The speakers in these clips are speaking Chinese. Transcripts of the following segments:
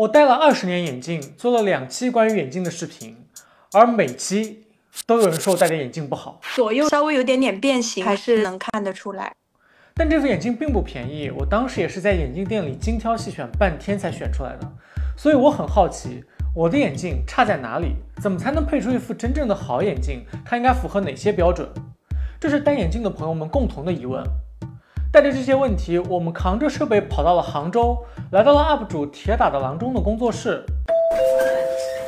我戴了二十年眼镜，做了两期关于眼镜的视频，而每期都有人说我戴的眼镜不好，左右稍微有点点变形，还是能看得出来。但这副眼镜并不便宜，我当时也是在眼镜店里精挑细选半天才选出来的，所以我很好奇，我的眼镜差在哪里？怎么才能配出一副真正的好眼镜？它应该符合哪些标准？这是戴眼镜的朋友们共同的疑问。带着这些问题，我们扛着设备跑到了杭州，来到了 UP 主铁打的郎中的工作室。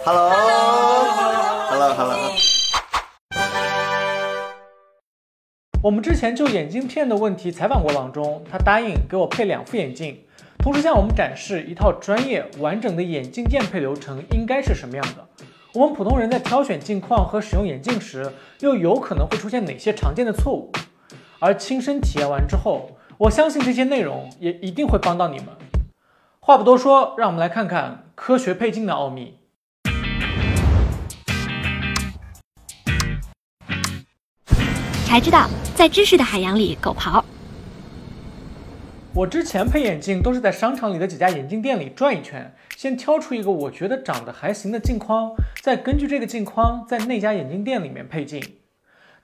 Hello，Hello，Hello。我们之前就眼镜片的问题采访过郎中，他答应给我配两副眼镜，同时向我们展示一套专业完整的眼镜验配流程应该是什么样的。我们普通人在挑选镜框和使用眼镜时，又有可能会出现哪些常见的错误？而亲身体验完之后，我相信这些内容也一定会帮到你们。话不多说，让我们来看看科学配镜的奥秘。才知道，在知识的海洋里狗刨。我之前配眼镜都是在商场里的几家眼镜店里转一圈，先挑出一个我觉得长得还行的镜框，再根据这个镜框在那家眼镜店里面配镜。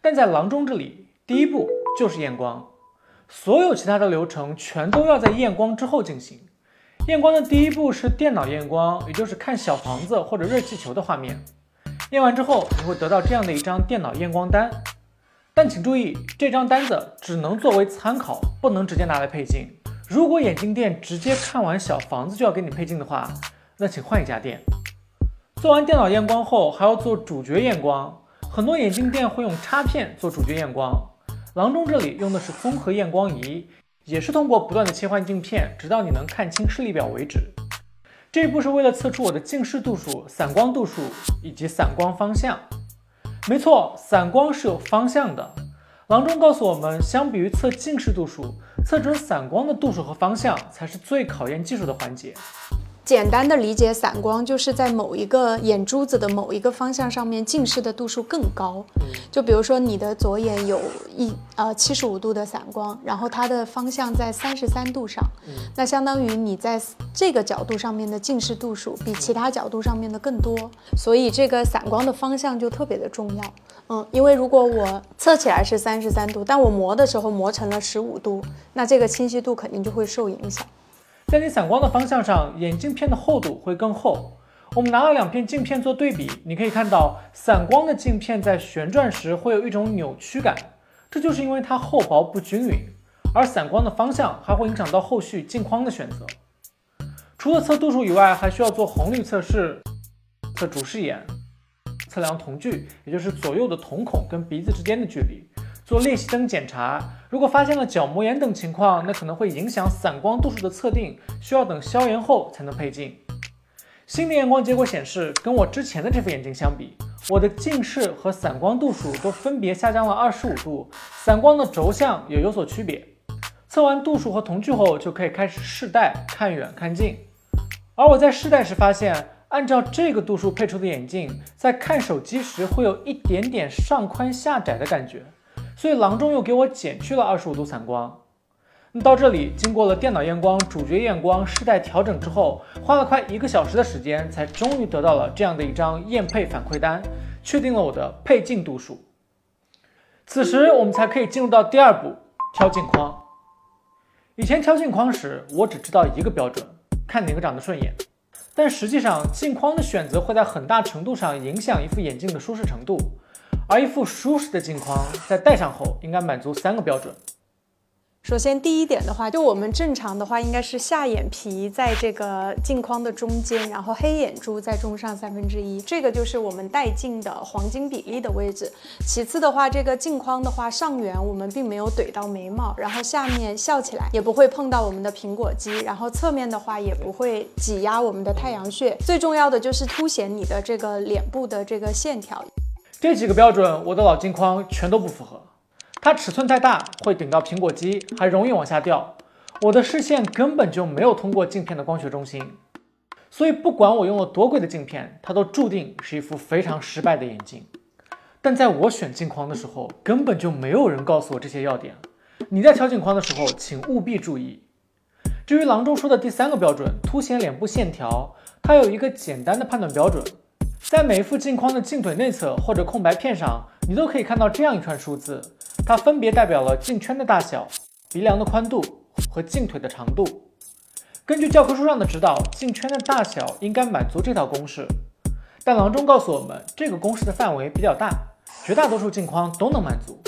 但在郎中这里，第一步就是验光，所有其他的流程全都要在验光之后进行。验光的第一步是电脑验光，也就是看小房子或者热气球的画面。验完之后，你会得到这样的一张电脑验光单。但请注意，这张单子只能作为参考，不能直接拿来配镜。如果眼镜店直接看完小房子就要给你配镜的话，那请换一家店。做完电脑验光后，还要做主角验光。很多眼镜店会用插片做主角验光，郎中这里用的是综合验光仪，也是通过不断的切换镜片，直到你能看清视力表为止。这一步是为了测出我的近视度数、散光度数以及散光方向。没错，散光是有方向的。郎中告诉我们，相比于测近视度数，测准散光的度数和方向才是最考验技术的环节。简单的理解，散光就是在某一个眼珠子的某一个方向上面，近视的度数更高。就比如说你的左眼有一呃七十五度的散光，然后它的方向在三十三度上，那相当于你在这个角度上面的近视度数比其他角度上面的更多，所以这个散光的方向就特别的重要。嗯，因为如果我测起来是三十三度，但我磨的时候磨成了十五度，那这个清晰度肯定就会受影响。在你散光的方向上，眼镜片的厚度会更厚。我们拿了两片镜片做对比，你可以看到散光的镜片在旋转时会有一种扭曲感，这就是因为它厚薄不均匀。而散光的方向还会影响到后续镜框的选择。除了测度数以外，还需要做红绿测试，测主视眼，测量瞳距，也就是左右的瞳孔跟鼻子之间的距离。做练习灯检查，如果发现了角膜炎等情况，那可能会影响散光度数的测定，需要等消炎后才能配镜。新的验光结果显示，跟我之前的这副眼镜相比，我的近视和散光度数都分别下降了二十五度，散光的轴向也有所区别。测完度数和瞳距后，就可以开始试戴，看远看近。而我在试戴时发现，按照这个度数配出的眼镜，在看手机时会有一点点上宽下窄的感觉。所以郎中又给我减去了二十五度散光。那到这里，经过了电脑验光、主角验光、试戴调整之后，花了快一个小时的时间，才终于得到了这样的一张验配反馈单，确定了我的配镜度数。此时我们才可以进入到第二步，挑镜框。以前挑镜框时，我只知道一个标准，看哪个长得顺眼。但实际上，镜框的选择会在很大程度上影响一副眼镜的舒适程度。而一副舒适的镜框在戴上后，应该满足三个标准。首先，第一点的话，就我们正常的话，应该是下眼皮在这个镜框的中间，然后黑眼珠在中上三分之一，这个就是我们戴镜的黄金比例的位置。其次的话，这个镜框的话，上缘我们并没有怼到眉毛，然后下面笑起来也不会碰到我们的苹果肌，然后侧面的话也不会挤压我们的太阳穴。最重要的就是凸显你的这个脸部的这个线条。这几个标准，我的老镜框全都不符合。它尺寸太大，会顶到苹果肌，还容易往下掉。我的视线根本就没有通过镜片的光学中心，所以不管我用了多贵的镜片，它都注定是一副非常失败的眼镜。但在我选镜框的时候，根本就没有人告诉我这些要点。你在挑镜框的时候，请务必注意。至于郎中说的第三个标准，凸显脸部线条，它有一个简单的判断标准，在每一副镜框的镜腿内侧或者空白片上，你都可以看到这样一串数字，它分别代表了镜圈的大小、鼻梁的宽度和镜腿的长度。根据教科书上的指导，镜圈的大小应该满足这套公式，但郎中告诉我们，这个公式的范围比较大，绝大多数镜框都能满足，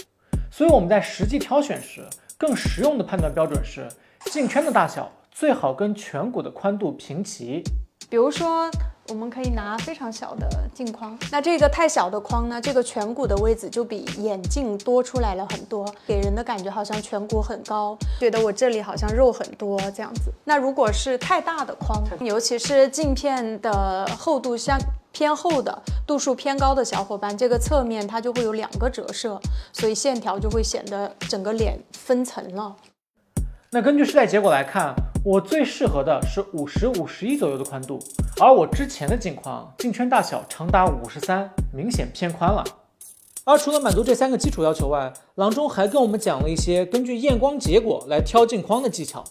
所以我们在实际挑选时，更实用的判断标准是。镜圈的大小最好跟颧骨的宽度平齐。比如说，我们可以拿非常小的镜框，那这个太小的框呢，这个颧骨的位置就比眼镜多出来了很多，给人的感觉好像颧骨很高，觉得我这里好像肉很多这样子。那如果是太大的框，尤其是镜片的厚度相偏厚的、度数偏高的小伙伴，这个侧面它就会有两个折射，所以线条就会显得整个脸分层了。那根据试戴结果来看，我最适合的是五十五十一左右的宽度，而我之前的镜框镜圈大小长达五十三，明显偏宽了。而除了满足这三个基础要求外，郎中还跟我们讲了一些根据验光结果来挑镜框的技巧，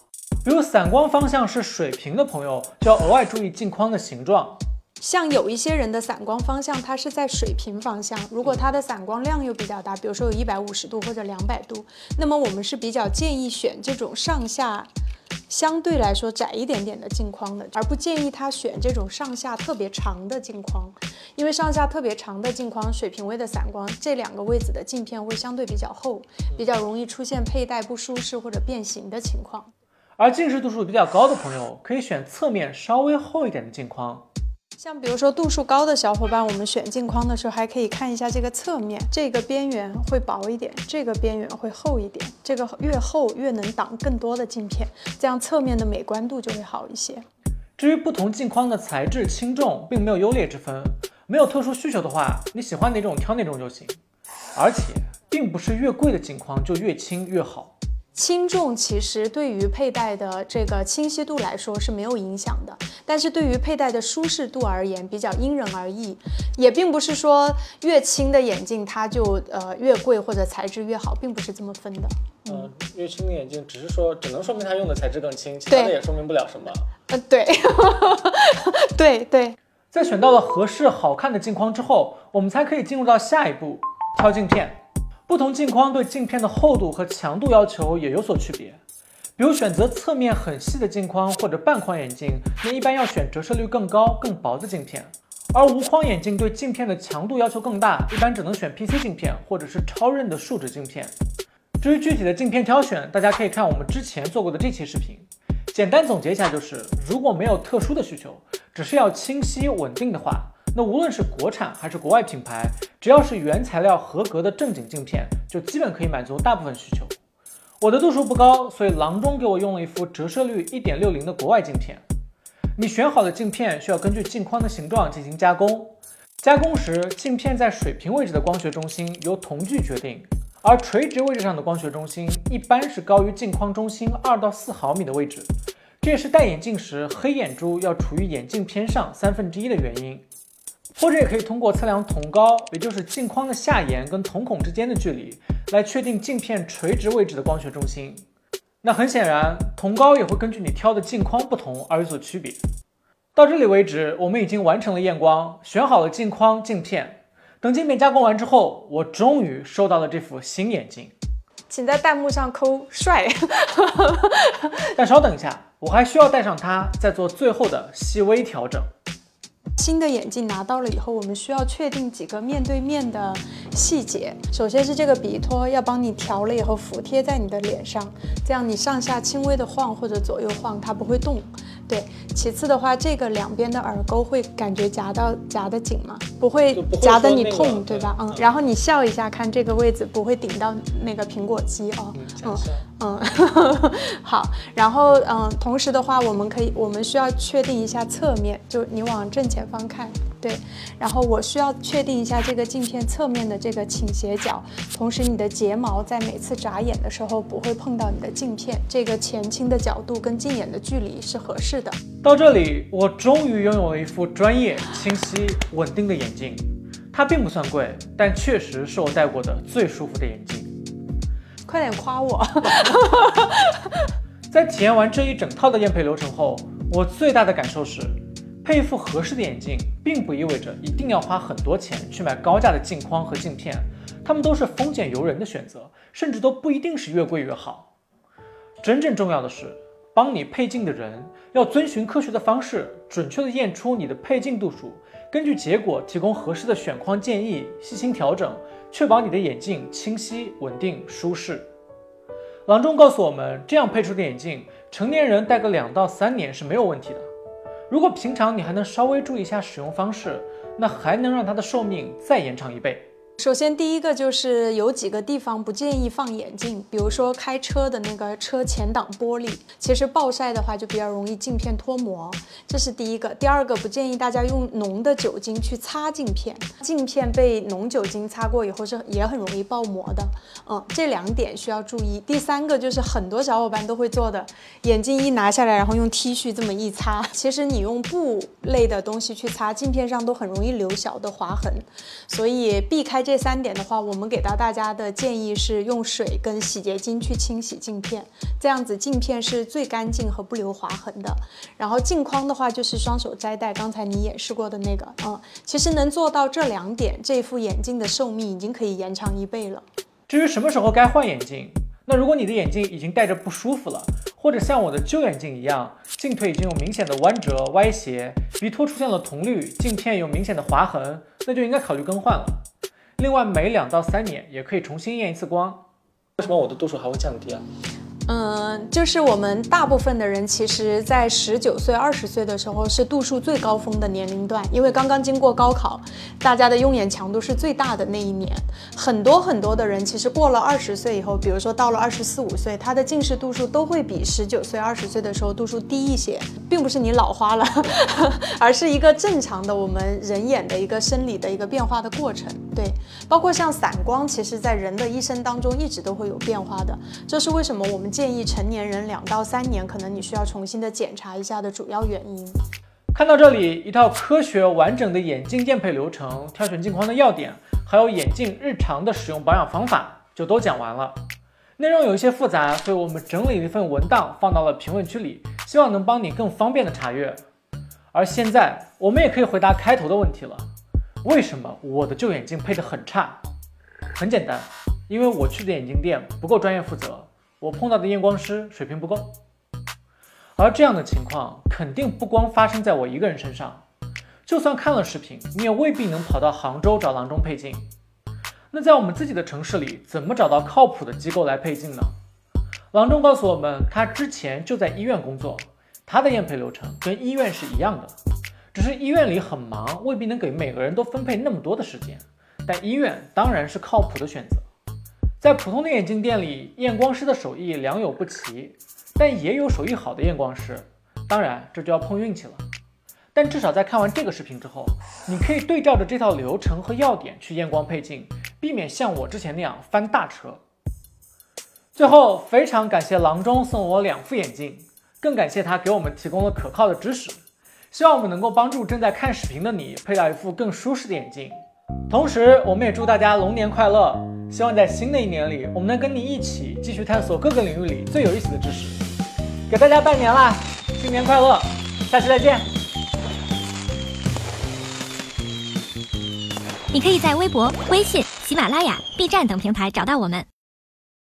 比如散光方向是水平的朋友，就要额外注意镜框的形状。像有一些人的散光方向，它是在水平方向。如果它的散光量又比较大，比如说有一百五十度或者两百度，那么我们是比较建议选这种上下相对来说窄一点点的镜框的，而不建议他选这种上下特别长的镜框。因为上下特别长的镜框，水平位的散光，这两个位置的镜片会相对比较厚，比较容易出现佩戴不舒适或者变形的情况。而近视度数比较高的朋友，可以选侧面稍微厚一点的镜框。像比如说度数高的小伙伴，我们选镜框的时候还可以看一下这个侧面，这个边缘会薄一点，这个边缘会厚一点，这个越厚越能挡更多的镜片，这样侧面的美观度就会好一些。至于不同镜框的材质轻重，并没有优劣之分，没有特殊需求的话，你喜欢哪种挑哪种就行。而且并不是越贵的镜框就越轻越好。轻重其实对于佩戴的这个清晰度来说是没有影响的，但是对于佩戴的舒适度而言，比较因人而异，也并不是说越轻的眼镜它就呃越贵或者材质越好，并不是这么分的。嗯，越轻的眼镜只是说只能说明它用的材质更轻，其他的也说明不了什么。呃，对，对对。在选到了合适好看的镜框之后，我们才可以进入到下一步，挑镜片。不同镜框对镜片的厚度和强度要求也有所区别。比如选择侧面很细的镜框或者半框眼镜，那一般要选折射率更高、更薄的镜片；而无框眼镜对镜片的强度要求更大，一般只能选 PC 镜片或者是超韧的树脂镜片。至于具体的镜片挑选，大家可以看我们之前做过的这期视频。简单总结一下就是，如果没有特殊的需求，只是要清晰稳定的话。那无论是国产还是国外品牌，只要是原材料合格的正经镜片，就基本可以满足大部分需求。我的度数不高，所以郎中给我用了一副折射率一点六零的国外镜片。你选好的镜片需要根据镜框的形状进行加工，加工时镜片在水平位置的光学中心由瞳距决定，而垂直位置上的光学中心一般是高于镜框中心二到四毫米的位置，这也是戴眼镜时黑眼珠要处于眼镜偏上三分之一的原因。或者也可以通过测量瞳高，也就是镜框的下沿跟瞳孔之间的距离，来确定镜片垂直位置的光学中心。那很显然，瞳高也会根据你挑的镜框不同而有所区别。到这里为止，我们已经完成了验光，选好了镜框、镜片。等镜片加工完之后，我终于收到了这副新眼镜。请在弹幕上扣帅。但稍等一下，我还需要戴上它，再做最后的细微调整。新的眼镜拿到了以后，我们需要确定几个面对面的细节。首先是这个鼻托要帮你调了以后服贴在你的脸上，这样你上下轻微的晃或者左右晃，它不会动。对，其次的话，这个两边的耳沟会感觉夹到夹得紧吗？不会夹得你痛，对吧？嗯，然后你笑一下，看这个位置不会顶到那个苹果肌哦。嗯嗯，好。然后嗯，同时的话，我们可以，我们需要确定一下侧面，就你往正前方看。对，然后我需要确定一下这个镜片侧面的这个倾斜角，同时你的睫毛在每次眨眼的时候不会碰到你的镜片，这个前倾的角度跟镜眼的距离是合适的。到这里，我终于拥有了一副专业、清晰、稳定的眼镜，它并不算贵，但确实是我戴过的最舒服的眼镜。快点夸我！在体验完这一整套的验配流程后，我最大的感受是，配一副合适的眼镜，并不意味着一定要花很多钱去买高价的镜框和镜片，它们都是丰俭由人的选择，甚至都不一定是越贵越好。真正重要的是，帮你配镜的人要遵循科学的方式，准确的验出你的配镜度数，根据结果提供合适的选框建议，细心调整，确保你的眼镜清晰、稳定、舒适。郎中告诉我们，这样配出的眼镜，成年人戴个两到三年是没有问题的。如果平常你还能稍微注意一下使用方式，那还能让它的寿命再延长一倍。首先，第一个就是有几个地方不建议放眼镜，比如说开车的那个车前挡玻璃，其实暴晒的话就比较容易镜片脱模，这是第一个。第二个，不建议大家用浓的酒精去擦镜片，镜片被浓酒精擦过以后是也很容易爆膜的。嗯，这两点需要注意。第三个就是很多小伙伴都会做的，眼镜一拿下来，然后用 T 恤这么一擦，其实你用布类的东西去擦镜片上都很容易留小的划痕，所以避开这这三点的话，我们给到大家的建议是用水跟洗洁精去清洗镜片，这样子镜片是最干净和不留划痕的。然后镜框的话就是双手摘戴，刚才你演示过的那个，嗯，其实能做到这两点，这副眼镜的寿命已经可以延长一倍了。至于什么时候该换眼镜，那如果你的眼镜已经戴着不舒服了，或者像我的旧眼镜一样，镜腿已经有明显的弯折、歪斜，鼻托出现了铜绿，镜片有明显的划痕，那就应该考虑更换了。另外，每两到三年也可以重新验一次光。为什么我的度数还会降低啊？嗯，就是我们大部分的人，其实，在十九岁、二十岁的时候是度数最高峰的年龄段，因为刚刚经过高考，大家的用眼强度是最大的那一年。很多很多的人，其实过了二十岁以后，比如说到了二十四五岁，他的近视度数都会比十九岁、二十岁的时候度数低一些，并不是你老花了，而是一个正常的我们人眼的一个生理的一个变化的过程。对，包括像散光，其实在人的一生当中一直都会有变化的，这是为什么我们。建议成年人两到三年，可能你需要重新的检查一下的主要原因。看到这里，一套科学完整的眼镜验配流程、挑选镜框的要点，还有眼镜日常的使用保养方法就都讲完了。内容有一些复杂，所以我们整理了一份文档放到了评论区里，希望能帮你更方便的查阅。而现在，我们也可以回答开头的问题了：为什么我的旧眼镜配得很差？很简单，因为我去的眼镜店不够专业负责。我碰到的验光师水平不够，而这样的情况肯定不光发生在我一个人身上。就算看了视频，你也未必能跑到杭州找郎中配镜。那在我们自己的城市里，怎么找到靠谱的机构来配镜呢？郎中告诉我们，他之前就在医院工作，他的验配流程跟医院是一样的，只是医院里很忙，未必能给每个人都分配那么多的时间。但医院当然是靠谱的选择。在普通的眼镜店里，验光师的手艺良莠不齐，但也有手艺好的验光师。当然，这就要碰运气了。但至少在看完这个视频之后，你可以对照着这套流程和要点去验光配镜，避免像我之前那样翻大车。最后，非常感谢郎中送我两副眼镜，更感谢他给我们提供了可靠的知识。希望我们能够帮助正在看视频的你配到一副更舒适的眼镜。同时，我们也祝大家龙年快乐。希望在新的一年里，我们能跟你一起继续探索各个领域里最有意思的知识。给大家拜年啦，新年快乐！下期再见。你可以在微博、微信、喜马拉雅、B 站等平台找到我们。